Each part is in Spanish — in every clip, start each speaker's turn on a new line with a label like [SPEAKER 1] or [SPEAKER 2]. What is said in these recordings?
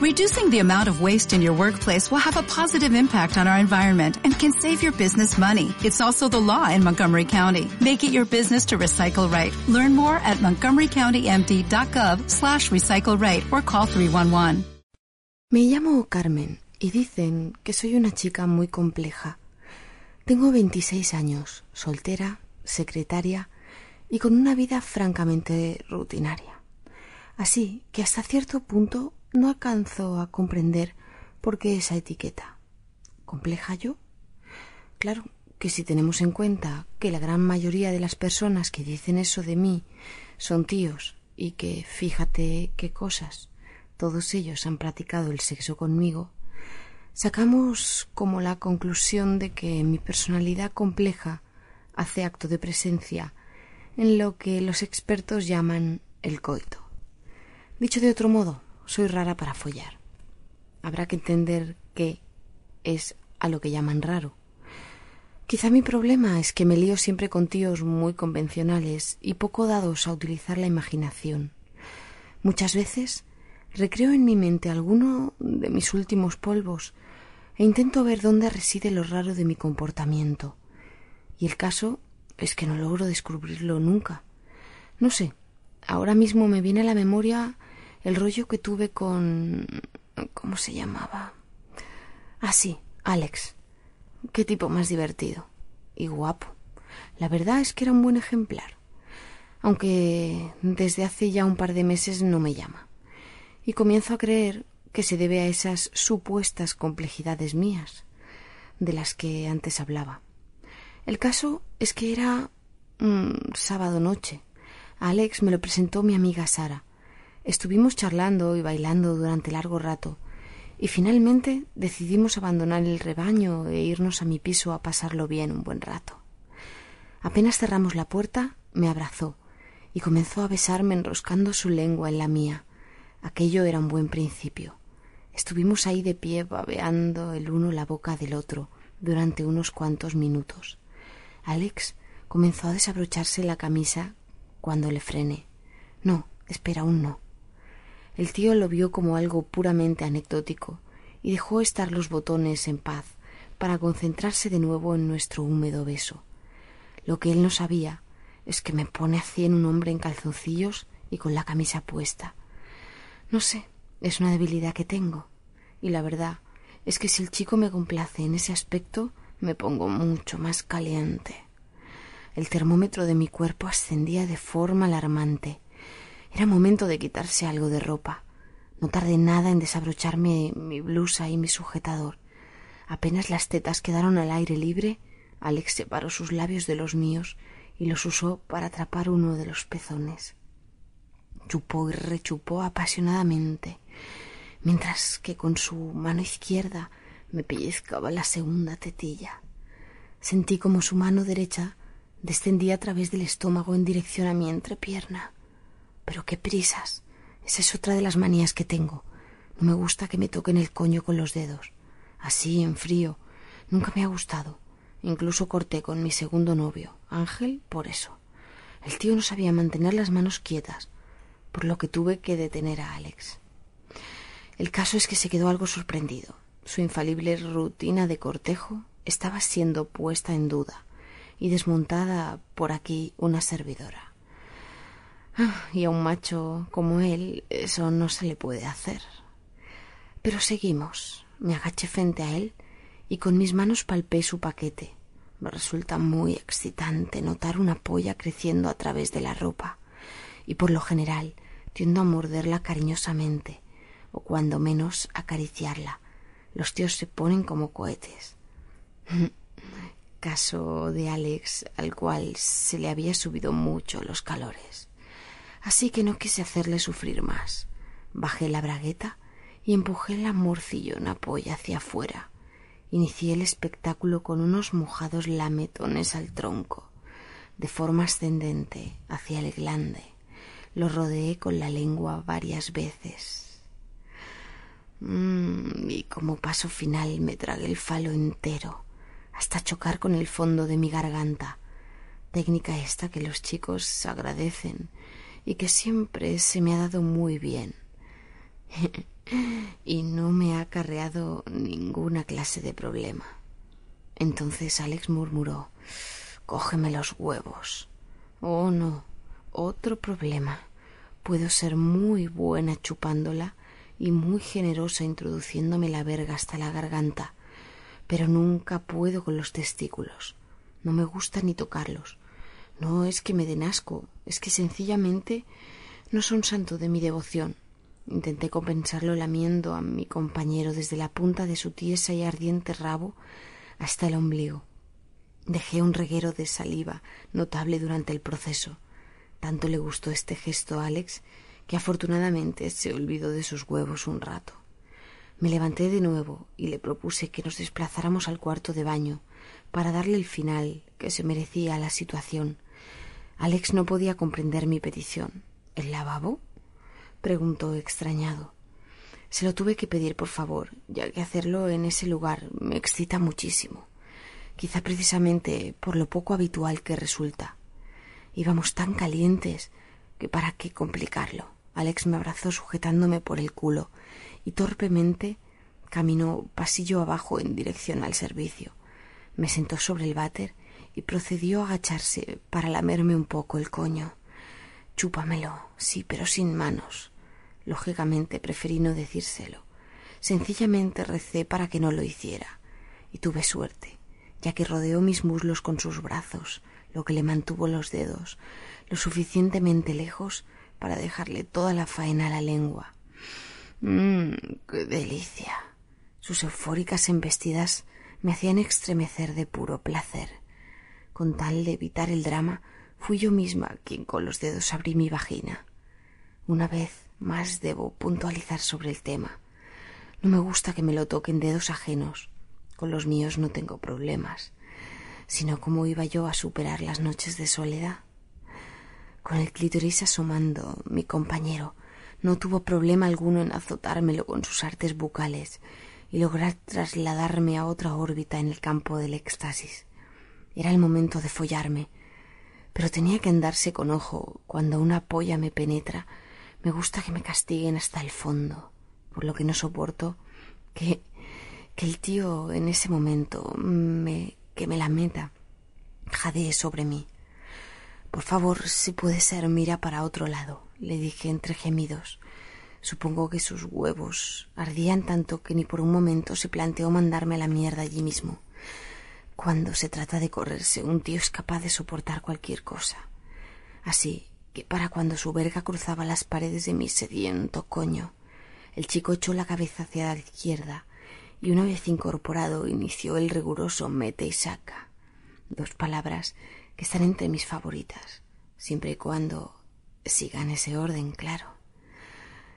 [SPEAKER 1] Reducing the amount of waste in your workplace will have a positive impact on our environment and can save your business money. It's also the law in Montgomery County. Make it your business to recycle right. Learn more at montgomerycountymd.gov slash recycle right or call 311.
[SPEAKER 2] Me llamo Carmen y dicen que soy una chica muy compleja. Tengo 26 años, soltera, secretaria y con una vida francamente rutinaria. Así que hasta cierto punto no alcanzo a comprender por qué esa etiqueta. ¿Compleja yo? Claro que si tenemos en cuenta que la gran mayoría de las personas que dicen eso de mí son tíos y que fíjate qué cosas, todos ellos han practicado el sexo conmigo, sacamos como la conclusión de que mi personalidad compleja hace acto de presencia en lo que los expertos llaman el coito. Dicho de otro modo, soy rara para follar. Habrá que entender qué es a lo que llaman raro. Quizá mi problema es que me lío siempre con tíos muy convencionales y poco dados a utilizar la imaginación. Muchas veces recreo en mi mente alguno de mis últimos polvos e intento ver dónde reside lo raro de mi comportamiento. Y el caso es que no logro descubrirlo nunca. No sé, ahora mismo me viene a la memoria el rollo que tuve con... ¿Cómo se llamaba? Ah, sí, Alex. Qué tipo más divertido. Y guapo. La verdad es que era un buen ejemplar. Aunque desde hace ya un par de meses no me llama. Y comienzo a creer que se debe a esas supuestas complejidades mías, de las que antes hablaba. El caso es que era un sábado noche. Alex me lo presentó mi amiga Sara, Estuvimos charlando y bailando durante largo rato, y finalmente decidimos abandonar el rebaño e irnos a mi piso a pasarlo bien un buen rato. Apenas cerramos la puerta, me abrazó y comenzó a besarme enroscando su lengua en la mía. Aquello era un buen principio. Estuvimos ahí de pie babeando el uno la boca del otro durante unos cuantos minutos. Alex comenzó a desabrocharse la camisa cuando le frené. No, espera, aún no. El tío lo vio como algo puramente anecdótico y dejó estar los botones en paz para concentrarse de nuevo en nuestro húmedo beso. Lo que él no sabía es que me pone a cien un hombre en calzoncillos y con la camisa puesta. No sé, es una debilidad que tengo. Y la verdad es que si el chico me complace en ese aspecto, me pongo mucho más caliente. El termómetro de mi cuerpo ascendía de forma alarmante era momento de quitarse algo de ropa. No tardé nada en desabrocharme mi blusa y mi sujetador. Apenas las tetas quedaron al aire libre, Alex separó sus labios de los míos y los usó para atrapar uno de los pezones. Chupó y rechupó apasionadamente, mientras que con su mano izquierda me pellizcaba la segunda tetilla. Sentí como su mano derecha descendía a través del estómago en dirección a mi entrepierna. Pero qué prisas. Esa es otra de las manías que tengo. No me gusta que me toquen el coño con los dedos. Así, en frío. Nunca me ha gustado. Incluso corté con mi segundo novio, Ángel, por eso. El tío no sabía mantener las manos quietas, por lo que tuve que detener a Alex. El caso es que se quedó algo sorprendido. Su infalible rutina de cortejo estaba siendo puesta en duda y desmontada por aquí una servidora. Ah, y a un macho como él eso no se le puede hacer. Pero seguimos. Me agaché frente a él y con mis manos palpé su paquete. Me resulta muy excitante notar una polla creciendo a través de la ropa y por lo general tiendo a morderla cariñosamente o cuando menos acariciarla. Los tíos se ponen como cohetes. Caso de Alex al cual se le había subido mucho los calores así que no quise hacerle sufrir más. Bajé la bragueta y empujé la morcillona polla hacia afuera. Inicié el espectáculo con unos mojados lametones al tronco, de forma ascendente hacia el glande. Lo rodeé con la lengua varias veces. Mm, y como paso final me tragué el falo entero, hasta chocar con el fondo de mi garganta. Técnica esta que los chicos agradecen y que siempre se me ha dado muy bien. y no me ha acarreado ninguna clase de problema. Entonces Alex murmuró Cógeme los huevos. Oh, no. Otro problema. Puedo ser muy buena chupándola y muy generosa introduciéndome la verga hasta la garganta, pero nunca puedo con los testículos. No me gusta ni tocarlos. No es que me den asco, es que sencillamente no son santo de mi devoción. Intenté compensarlo lamiendo a mi compañero desde la punta de su tiesa y ardiente rabo hasta el ombligo. Dejé un reguero de saliva notable durante el proceso. Tanto le gustó este gesto a Alex que afortunadamente se olvidó de sus huevos un rato. Me levanté de nuevo y le propuse que nos desplazáramos al cuarto de baño para darle el final que se merecía a la situación. Alex no podía comprender mi petición. ¿El lavabo? preguntó extrañado. Se lo tuve que pedir por favor, ya que hacerlo en ese lugar me excita muchísimo, quizá precisamente por lo poco habitual que resulta. Íbamos tan calientes que para qué complicarlo. Alex me abrazó sujetándome por el culo y torpemente caminó pasillo abajo en dirección al servicio. Me sentó sobre el váter procedió a agacharse para lamerme un poco el coño. Chúpamelo, sí, pero sin manos. Lógicamente preferí no decírselo. Sencillamente recé para que no lo hiciera. Y tuve suerte, ya que rodeó mis muslos con sus brazos, lo que le mantuvo los dedos lo suficientemente lejos para dejarle toda la faena a la lengua. ¡Mmm! ¡Qué delicia! Sus eufóricas embestidas me hacían estremecer de puro placer. Con tal de evitar el drama, Fui yo misma quien con los dedos abrí mi vagina. Una vez más debo puntualizar sobre el tema. No me gusta que me lo toquen dedos ajenos. Con los míos no tengo problemas. Sino cómo iba yo a superar las noches de soledad. Con el clítoris asomando, mi compañero no tuvo problema alguno en azotármelo con sus artes bucales y lograr trasladarme a otra órbita en el campo del éxtasis. Era el momento de follarme, pero tenía que andarse con ojo. Cuando una polla me penetra, me gusta que me castiguen hasta el fondo, por lo que no soporto que, que el tío en ese momento me, que me la meta, jadee sobre mí. Por favor, si puede ser, mira para otro lado, le dije entre gemidos. Supongo que sus huevos ardían tanto que ni por un momento se planteó mandarme a la mierda allí mismo. Cuando se trata de correrse, un tío es capaz de soportar cualquier cosa. Así que para cuando su verga cruzaba las paredes de mi sediento coño, el chico echó la cabeza hacia la izquierda y una vez incorporado inició el riguroso mete y saca. Dos palabras que están entre mis favoritas, siempre y cuando sigan ese orden, claro.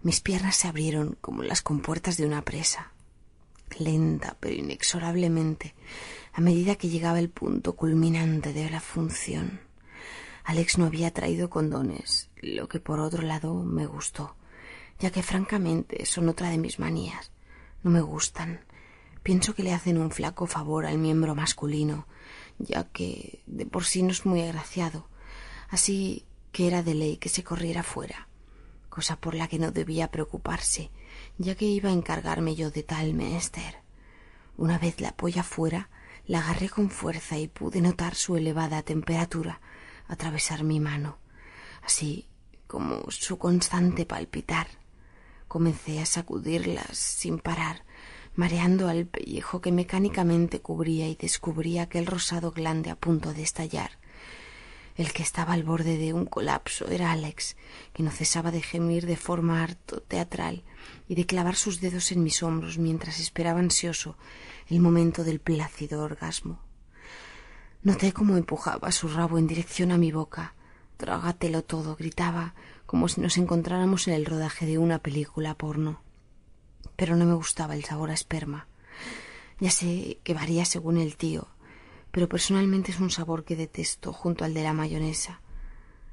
[SPEAKER 2] Mis piernas se abrieron como las compuertas de una presa. Lenta pero inexorablemente a medida que llegaba el punto culminante de la función. Alex no había traído condones, lo que por otro lado me gustó, ya que francamente son otra de mis manías. No me gustan. Pienso que le hacen un flaco favor al miembro masculino, ya que de por sí no es muy agraciado, así que era de ley que se corriera fuera, cosa por la que no debía preocuparse, ya que iba a encargarme yo de tal menester. Una vez la polla fuera, la agarré con fuerza y pude notar su elevada temperatura atravesar mi mano, así como su constante palpitar. Comencé a sacudirlas sin parar, mareando al pellejo que mecánicamente cubría y descubría aquel rosado glande a punto de estallar. El que estaba al borde de un colapso era Alex, que no cesaba de gemir de forma harto teatral y de clavar sus dedos en mis hombros mientras esperaba ansioso el momento del plácido orgasmo. Noté cómo empujaba su rabo en dirección a mi boca. Trágatelo todo, gritaba, como si nos encontráramos en el rodaje de una película porno. Pero no me gustaba el sabor a esperma. Ya sé que varía según el tío, pero personalmente es un sabor que detesto junto al de la mayonesa.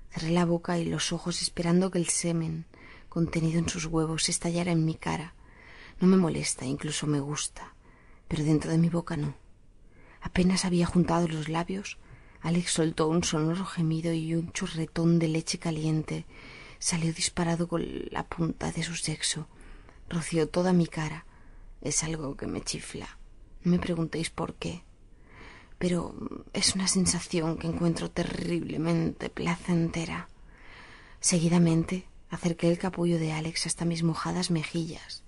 [SPEAKER 2] Cerré la boca y los ojos esperando que el semen contenido en sus huevos estallara en mi cara. No me molesta, incluso me gusta pero dentro de mi boca no. Apenas había juntado los labios, Alex soltó un sonoro gemido y un chorretón de leche caliente salió disparado con la punta de su sexo, roció toda mi cara. Es algo que me chifla. No me preguntéis por qué. Pero es una sensación que encuentro terriblemente placentera. Seguidamente acerqué el capullo de Alex hasta mis mojadas mejillas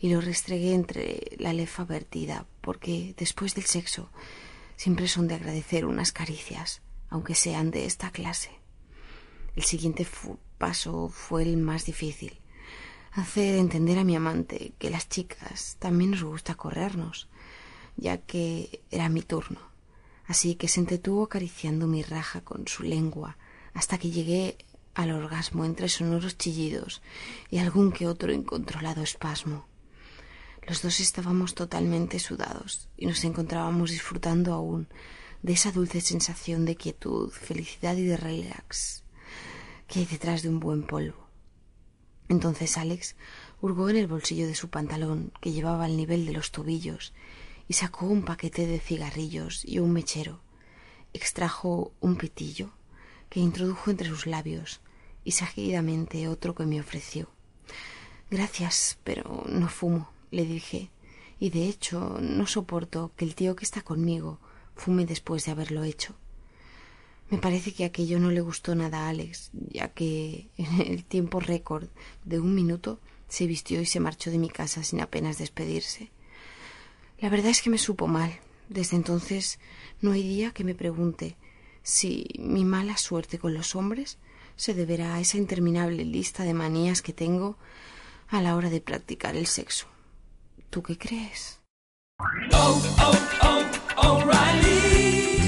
[SPEAKER 2] y lo restregué entre la lefa vertida, porque después del sexo siempre son de agradecer unas caricias, aunque sean de esta clase. El siguiente paso fue el más difícil, hacer entender a mi amante que las chicas también nos gusta corrernos, ya que era mi turno. Así que se entretuvo acariciando mi raja con su lengua hasta que llegué al orgasmo entre sonoros chillidos y algún que otro incontrolado espasmo. Los dos estábamos totalmente sudados y nos encontrábamos disfrutando aún de esa dulce sensación de quietud, felicidad y de relax que hay detrás de un buen polvo. Entonces Alex hurgó en el bolsillo de su pantalón, que llevaba al nivel de los tobillos, y sacó un paquete de cigarrillos y un mechero. Extrajo un pitillo que introdujo entre sus labios y seguidamente otro que me ofreció. Gracias, pero no fumo, le dije, y de hecho no soporto que el tío que está conmigo fume después de haberlo hecho. Me parece que aquello no le gustó nada a Alex, ya que en el tiempo récord de un minuto se vistió y se marchó de mi casa sin apenas despedirse. La verdad es que me supo mal. Desde entonces no hay día que me pregunte si mi mala suerte con los hombres se deberá a esa interminable lista de manías que tengo a la hora de practicar el sexo. ¿Tú qué crees?